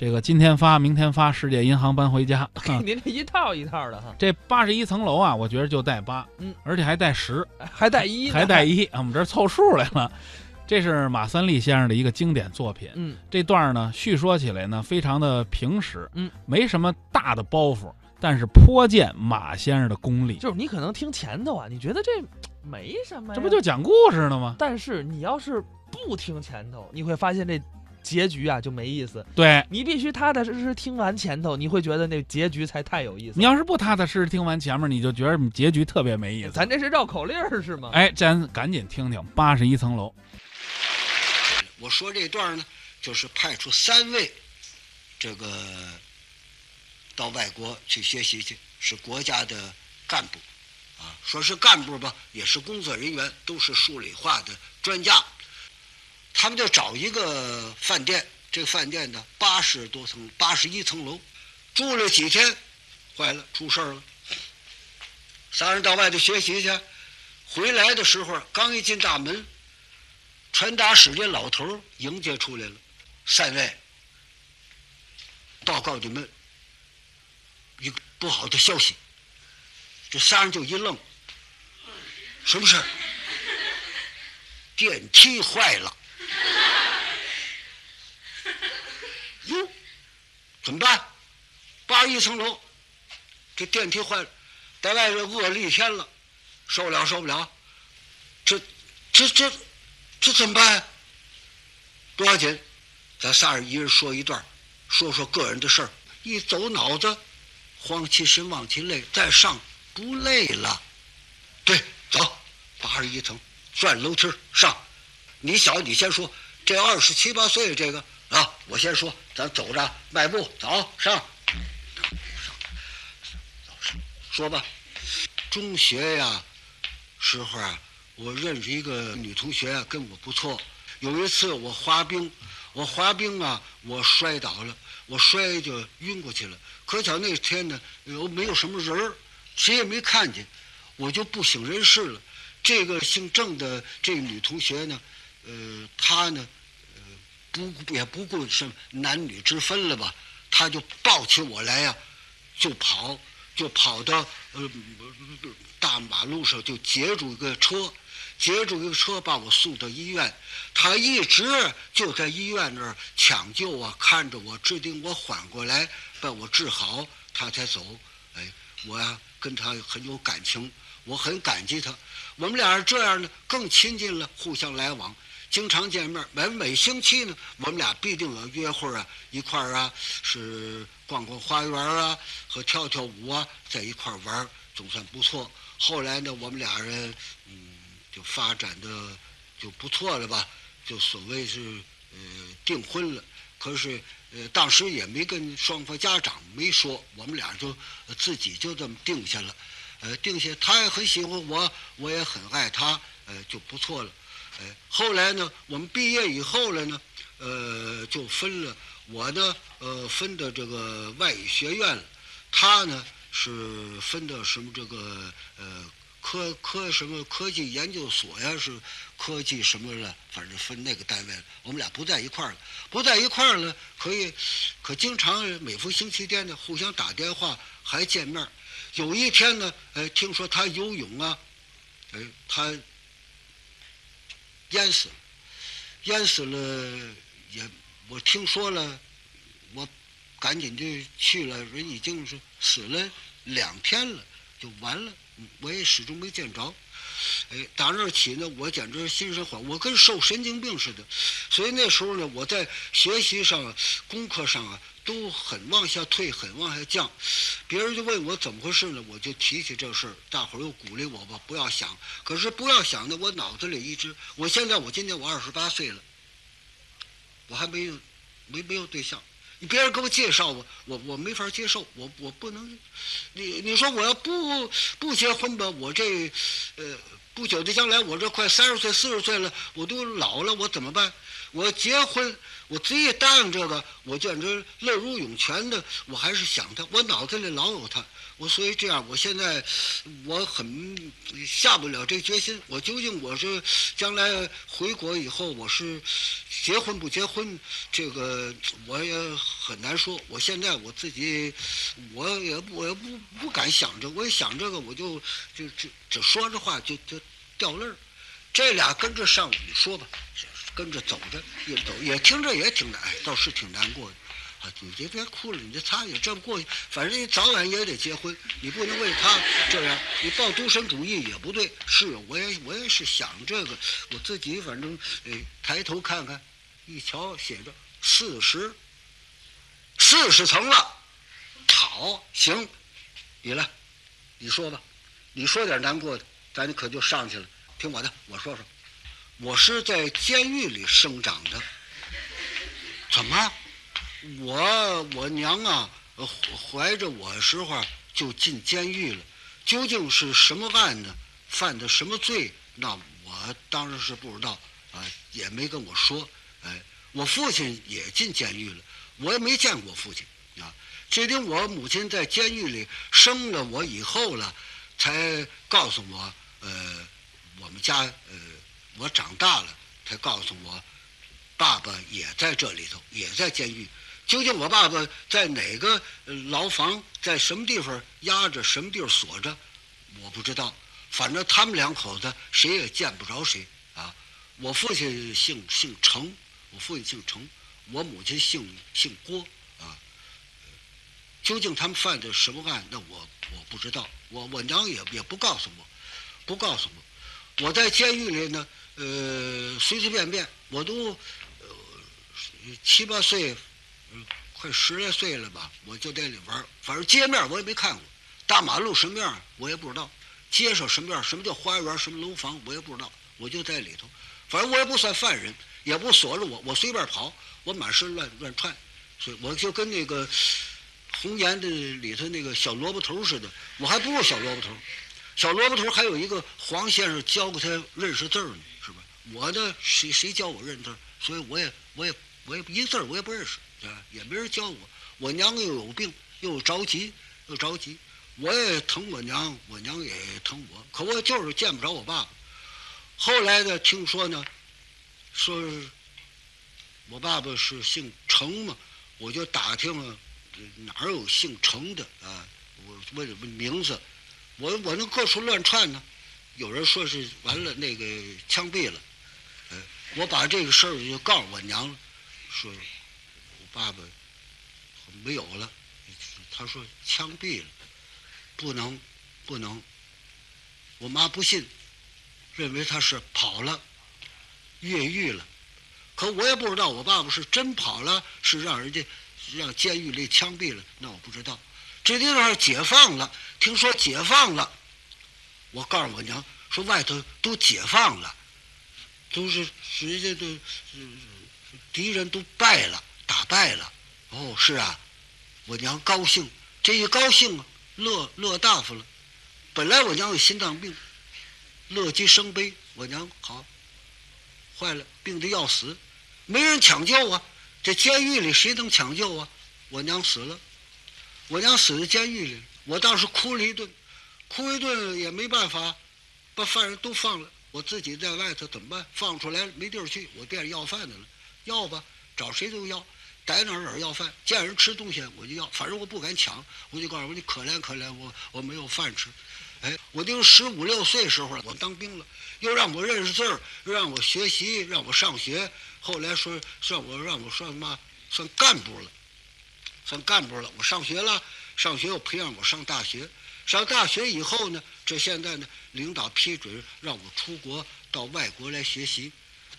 这个今天发，明天发，世界银行搬回家。您这一套一套的哈，这八十一层楼啊，我觉得就带八，嗯，而且还带十，还带一，还带一啊，我们这儿凑数来了。这是马三立先生的一个经典作品。嗯，这段呢，叙说起来呢，非常的平实，嗯，没什么大的包袱，但是颇见马先生的功力。就是你可能听前头啊，你觉得这没什么，这不就讲故事呢吗？但是你要是不听前头，你会发现这结局啊就没意思。对你必须踏踏实实听完前头，你会觉得那结局才太有意思你。要是不踏踏实实听完前面，你就觉得结局特别没意思。咱这是绕口令儿是吗？哎，咱赶紧听听八十一层楼。我说这段呢，就是派出三位，这个到外国去学习去，是国家的干部，啊，说是干部吧，也是工作人员，都是数理化的专家。他们就找一个饭店，这个饭店呢八十多层，八十一层楼，住了几天，坏了，出事儿了。仨人到外头学习去，回来的时候刚一进大门。传达室这老头迎接出来了，三位，报告你们一个不好的消息。这仨人就一愣，什么事儿？电梯坏了。怎么办？八十一层楼，这电梯坏了，在外边饿了一天了，受不了，受不了。这，这，这。这怎么办？不要紧，咱仨人一人说一段，说说个人的事儿。一走脑子，慌其神，忘其累，再上不累了。对，走，八十一层，转楼梯上。你小，你先说。这二十七八岁这个啊，我先说。咱走着迈步走上，说吧。中学呀，时候啊。我认识一个女同学啊，跟我不错。有一次我滑冰，我滑冰啊，我摔倒了，我摔就晕过去了。可巧那天呢，又没有什么人儿，谁也没看见，我就不省人事了。这个姓郑的这个女同学呢，呃，她呢，不也不顾什么男女之分了吧？他就抱起我来呀，就跑，就跑到呃大马路上，就截住一个车。截住一个车，把我送到医院。他一直就在医院那儿抢救啊，看着我，制定我缓过来，把我治好，他才走。哎，我呀跟他很有感情，我很感激他。我们俩人这样呢，更亲近了，互相来往，经常见面。每每星期呢，我们俩必定有约会啊，一块儿啊，是逛逛花园啊，和跳跳舞啊，在一块儿玩，总算不错。后来呢，我们俩人，嗯。就发展的就不错了吧？就所谓是呃订婚了，可是呃当时也没跟双方家长没说，我们俩就自己就这么定下了，呃定下他也很喜欢我，我也很爱他，呃就不错了。后来呢，我们毕业以后了呢，呃就分了，我呢呃分到这个外语学院了，他呢是分到什么这个呃。科科什么科技研究所呀？是科技什么了？反正分那个单位了。我们俩不在一块儿了，不在一块儿了。可以，可经常每逢星期天呢，互相打电话，还见面。有一天呢，哎，听说他游泳啊，哎，他淹死了，淹死了也，我听说了，我赶紧就去了，人已经是死了两天了，就完了。我也始终没见着，哎，打那起呢，我简直心神慌，我跟受神经病似的。所以那时候呢，我在学习上、功课上啊，都很往下退，很往下降。别人就问我怎么回事呢，我就提起这事儿，大伙儿又鼓励我吧，不要想。可是不要想呢，我脑子里一直，我现在我今年我二十八岁了，我还没有没没有对象。你别人给我介绍我，我我没法接受，我我不能。你你说我要不不结婚吧，我这呃不久的将来，我这快三十岁四十岁了，我都老了，我怎么办？我结婚，我自己答应这个，我简直乐如涌泉的。我还是想他，我脑子里老有他。我所以这样，我现在我很下不了这决心。我究竟我是将来回国以后，我是结婚不结婚，这个我也很难说。我现在我自己，我也我也不不敢想着，我一想这个，我就就就只说这话就就掉泪儿。这俩跟着上，你说吧，跟着走着也走，也听着也挺难，哎，倒是挺难过的。啊，你别别哭了，你这他也这么过去，反正你早晚也得结婚，你不能为他这样，你抱独身主义也不对。是，我也我也是想这个，我自己反正，哎，抬头看看，一瞧写着四十，四十层了，好，行，你来，你说吧，你说点难过的，咱可就上去了。听我的，我说说，我是在监狱里生长的，怎么？我我娘啊，怀着我时候就进监狱了，究竟是什么案呢？犯的什么罪？那我当然是不知道啊，也没跟我说。哎，我父亲也进监狱了，我也没见过父亲啊。只听我母亲在监狱里生了我以后了，才告诉我，呃，我们家呃，我长大了，才告诉我，爸爸也在这里头，也在监狱。究竟我爸爸在哪个牢房，在什么地方压着，什么地方锁着，我不知道。反正他们两口子谁也见不着谁啊。我父亲姓姓程，我父亲姓程，我母亲姓姓郭啊。究竟他们犯的什么案，那我我不知道。我我娘也也不告诉我，不告诉我。我在监狱里呢，呃，随随便便，我都呃七八岁。快十来岁了吧，我就在里玩反正街面我也没看过，大马路什么样我也不知道，街上什么样，什么叫花园，什么楼房我也不知道，我就在里头。反正我也不算犯人，也不锁着我，我随便跑，我满身乱乱窜，所以我就跟那个红岩的里头那个小萝卜头似的，我还不如小萝卜头。小萝卜头还有一个黄先生教过他认识字呢，是吧？我呢，谁谁教我认字？所以我也我也我也一个字我也不认识。啊，也没人教我。我娘又有病，又着急，又着急。我也疼我娘，我娘也疼我。可我就是见不着我爸爸。后来呢，听说呢，说我爸爸是姓程嘛，我就打听了，哪儿有姓程的啊？我问问名字，我我那各处乱窜呢。有人说是完了，那个枪毙了。呃，我把这个事儿就告诉我娘了，说我。爸爸没有了，他说枪毙了，不能，不能。我妈不信，认为他是跑了，越狱了。可我也不知道，我爸爸是真跑了，是让人家让监狱里枪毙了，那我不知道。这地方解放了，听说解放了，我告诉我娘说外头都解放了，都是实际都敌人都败了。打败了，哦，是啊，我娘高兴，这一高兴啊，乐乐大发了。本来我娘有心脏病，乐极生悲，我娘好，坏了，病得要死，没人抢救啊。这监狱里谁能抢救啊？我娘死了，我娘死在监狱里，我倒是哭了一顿，哭一顿也没办法，把犯人都放了，我自己在外头怎么办？放出来没地儿去，我变要饭的了，要吧，找谁都要。逮哪儿哪儿要饭，见人吃东西我就要，反正我不敢抢，我就告诉我你可怜可怜我，我没有饭吃。哎，我就十五六岁时候我当兵了，又让我认识字儿，又让我学习，让我上学。后来说算我让我算嘛算干部了，算干部了。我上学了，上学又培养我上大学。上大学以后呢，这现在呢，领导批准让我出国到外国来学习。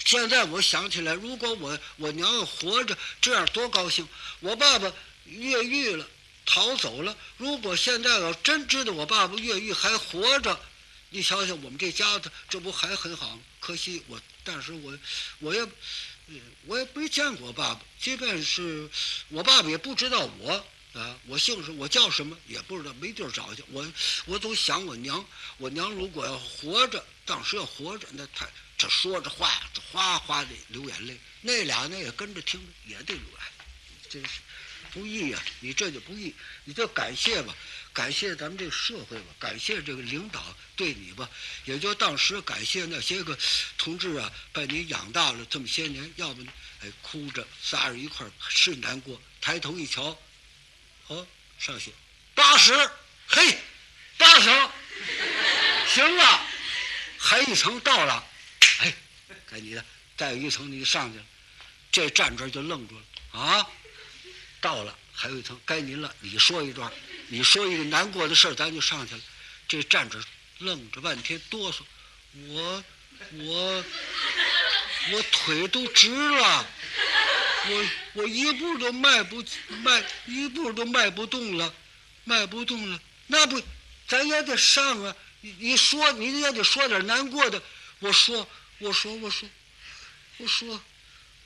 现在我想起来，如果我我娘要活着，这样多高兴！我爸爸越狱了，逃走了。如果现在要真知道我爸爸越狱还活着，你想想我们这家子，这不还很好？可惜我，但是我，我也，我也没见过我爸爸。即便是我爸爸也不知道我啊，我姓什么，我叫什么也不知道，没地儿找去。我，我总想我娘，我娘如果要活着，当时要活着，那她。这说着话，哗哗的流眼泪。那俩呢也跟着听着，也得流眼泪。真是不易呀、你这就不易，你就感谢吧，感谢咱们这个社会吧，感谢这个领导对你吧，也就当时感谢那些个同志啊，把你养大了这么些年，要不呢，哎，哭着仨人一块儿是难过。抬头一瞧，哦，上学八十，嘿，八成，行了，还一层到了，哎，该你的，再有一层你就上去了，这站这就愣住了啊，到了，还有一层，该您了，你说一段，你说一个难过的事儿，咱就上去了。这站着愣着半天，哆嗦，我我我腿都直了，我我一步都迈不迈，一步都迈不动了，迈不动了，那不，咱也得上啊！你你说你也得说点难过的。我说我说我说我说，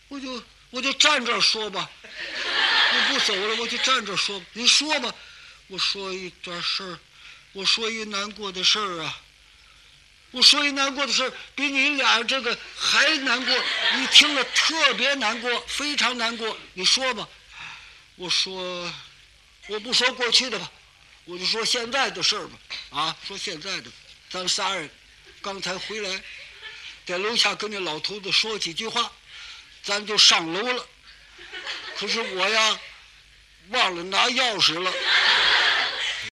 我就我就站这说吧，我不走了，我就站这说吧。你说吧，我说一段事儿，我说一难过的事儿啊。我说一难过的事，比你俩这个还难过，你听了特别难过，非常难过。你说吧，我说，我不说过去的吧，我就说现在的事儿吧。啊，说现在的，咱仨人刚才回来，在楼下跟那老头子说几句话，咱就上楼了。可是我呀，忘了拿钥匙了。